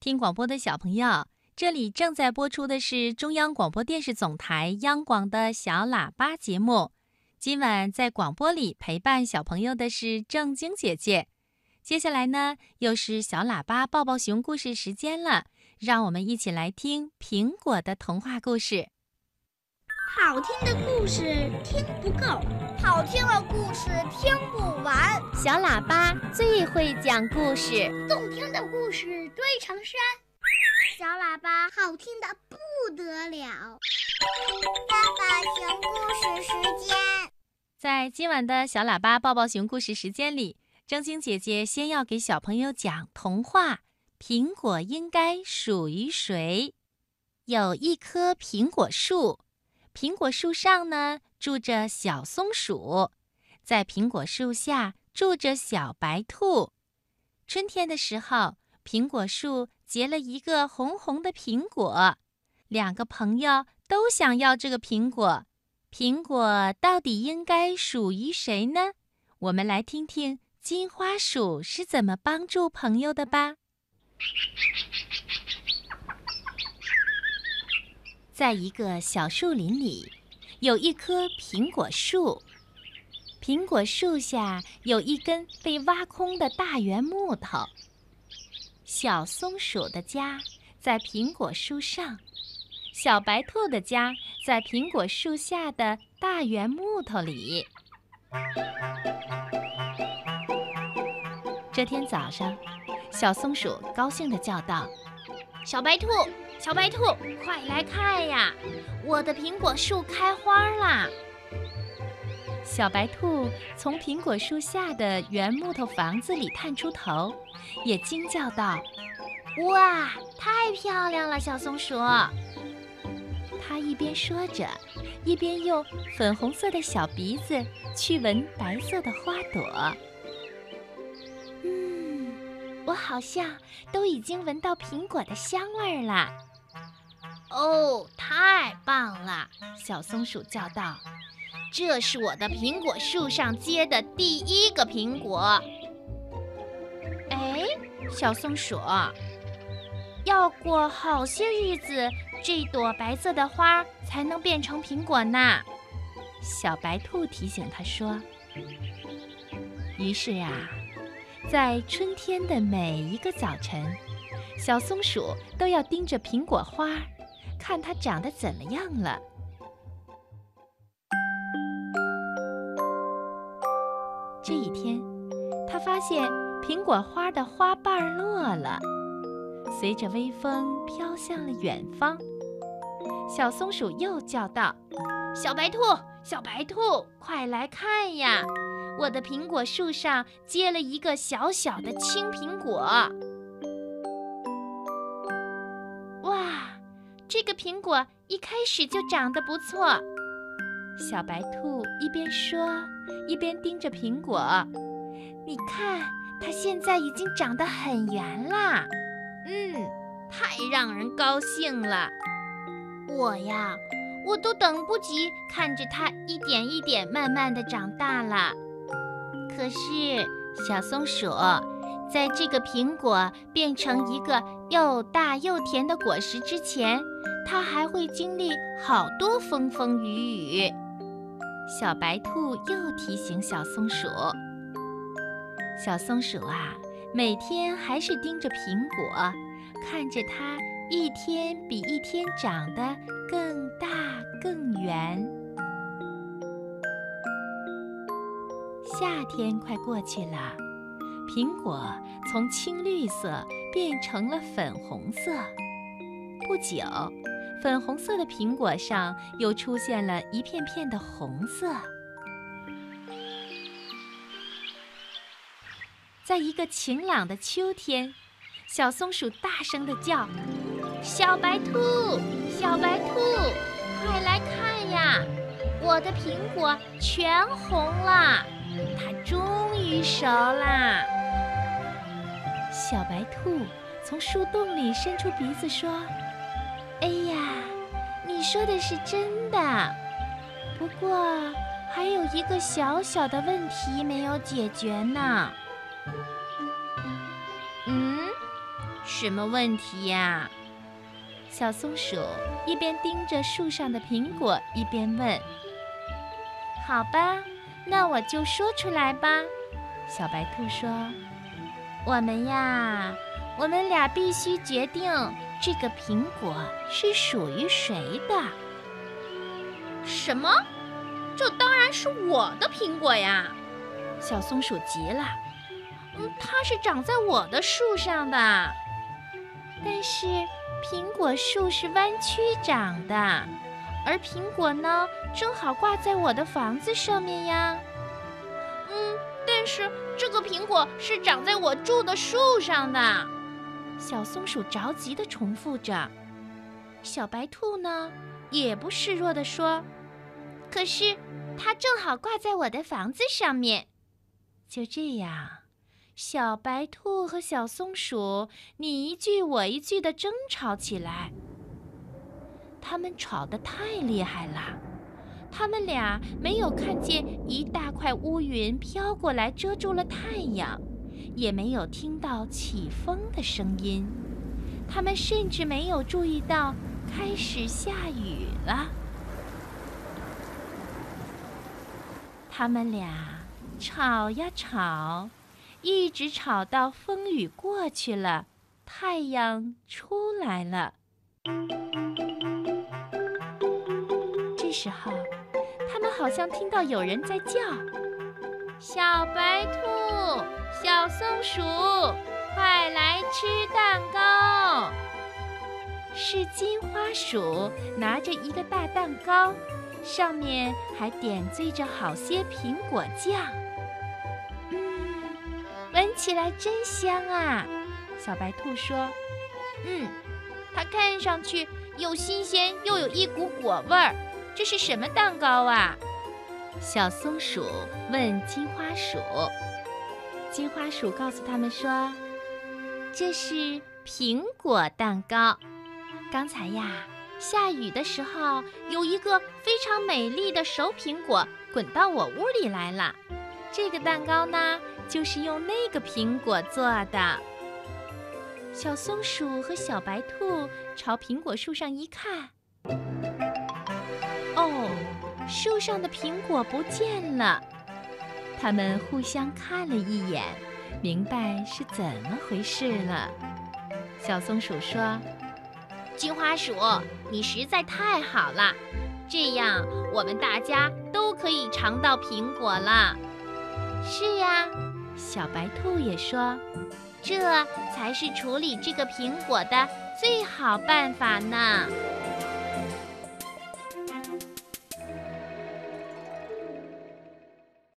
听广播的小朋友，这里正在播出的是中央广播电视总台央广的小喇叭节目。今晚在广播里陪伴小朋友的是正晶姐姐。接下来呢，又是小喇叭抱抱熊故事时间了，让我们一起来听苹果的童话故事。好听的故事听不够，好听的故事听不完。小喇叭最会讲故事，动听的故事堆成山。小喇叭好听的不得了。爸爸熊故事时间，在今晚的小喇叭抱抱熊故事时间里，正晶姐姐先要给小朋友讲童话《苹果应该属于谁》。有一棵苹果树。苹果树上呢住着小松鼠，在苹果树下住着小白兔。春天的时候，苹果树结了一个红红的苹果，两个朋友都想要这个苹果。苹果到底应该属于谁呢？我们来听听金花鼠是怎么帮助朋友的吧。在一个小树林里，有一棵苹果树。苹果树下有一根被挖空的大圆木头。小松鼠的家在苹果树上，小白兔的家在苹果树下的大圆木头里。这天早上，小松鼠高兴地叫道：“小白兔！”小白兔，快来看呀！我的苹果树开花啦！小白兔从苹果树下的圆木头房子里探出头，也惊叫道：“哇，太漂亮了！”小松鼠，它一边说着，一边用粉红色的小鼻子去闻白色的花朵。嗯，我好像都已经闻到苹果的香味儿了。哦，太棒了！小松鼠叫道：“这是我的苹果树上结的第一个苹果。”哎，小松鼠，要过好些日子，这朵白色的花才能变成苹果呢。小白兔提醒他说。于是啊，在春天的每一个早晨，小松鼠都要盯着苹果花。看它长得怎么样了。这一天，他发现苹果花的花瓣落了，随着微风飘向了远方。小松鼠又叫道：“小白兔，小白兔，快来看呀！我的苹果树上结了一个小小的青苹果。”这个苹果一开始就长得不错，小白兔一边说，一边盯着苹果。你看，它现在已经长得很圆啦。嗯，太让人高兴了。我呀，我都等不及看着它一点一点慢慢的长大了。可是，小松鼠。在这个苹果变成一个又大又甜的果实之前，它还会经历好多风风雨雨。小白兔又提醒小松鼠：“小松鼠啊，每天还是盯着苹果，看着它一天比一天长得更大更圆。”夏天快过去了。苹果从青绿色变成了粉红色，不久，粉红色的苹果上又出现了一片片的红色。在一个晴朗的秋天，小松鼠大声地叫：“小白兔，小白兔，快来看呀！我的苹果全红了，它终于熟啦！”小白兔从树洞里伸出鼻子说：“哎呀，你说的是真的，不过还有一个小小的问题没有解决呢。”嗯，什么问题呀？小松鼠一边盯着树上的苹果，一边问：“好吧，那我就说出来吧。”小白兔说：“我们呀，我们俩必须决定这个苹果是属于谁的。”什么？这当然是我的苹果呀！小松鼠急了。嗯，它是长在我的树上的，但是苹果树是弯曲长的，而苹果呢，正好挂在我的房子上面呀。嗯，但是这个苹果是长在我住的树上的。小松鼠着急地重复着。小白兔呢，也不示弱地说：“可是它正好挂在我的房子上面。”就这样。小白兔和小松鼠你一句我一句的争吵起来，他们吵得太厉害了。他们俩没有看见一大块乌云飘过来遮住了太阳，也没有听到起风的声音，他们甚至没有注意到开始下雨了。他们俩吵呀吵。一直吵到风雨过去了，太阳出来了。这时候，好像听到有人在叫：“小白兔，小松鼠，快来吃蛋糕！”是金花鼠拿着一个大蛋糕，上面还点缀着好些苹果酱。闻起来真香啊！小白兔说：“嗯，它看上去又新鲜又有一股果味儿。这是什么蛋糕啊？”小松鼠问金花鼠。金花鼠告诉他们说：“这是苹果蛋糕。刚才呀，下雨的时候，有一个非常美丽的熟苹果滚到我屋里来了。这个蛋糕呢？”就是用那个苹果做的。小松鼠和小白兔朝苹果树上一看，树上的苹果不见了。他们互相看了一眼，明白是怎么回事了。小松鼠说：“金花鼠，你实在太好了，这样我们大家都可以尝到苹果了。”是呀。小白兔也说：“这才是处理这个苹果的最好办法呢。”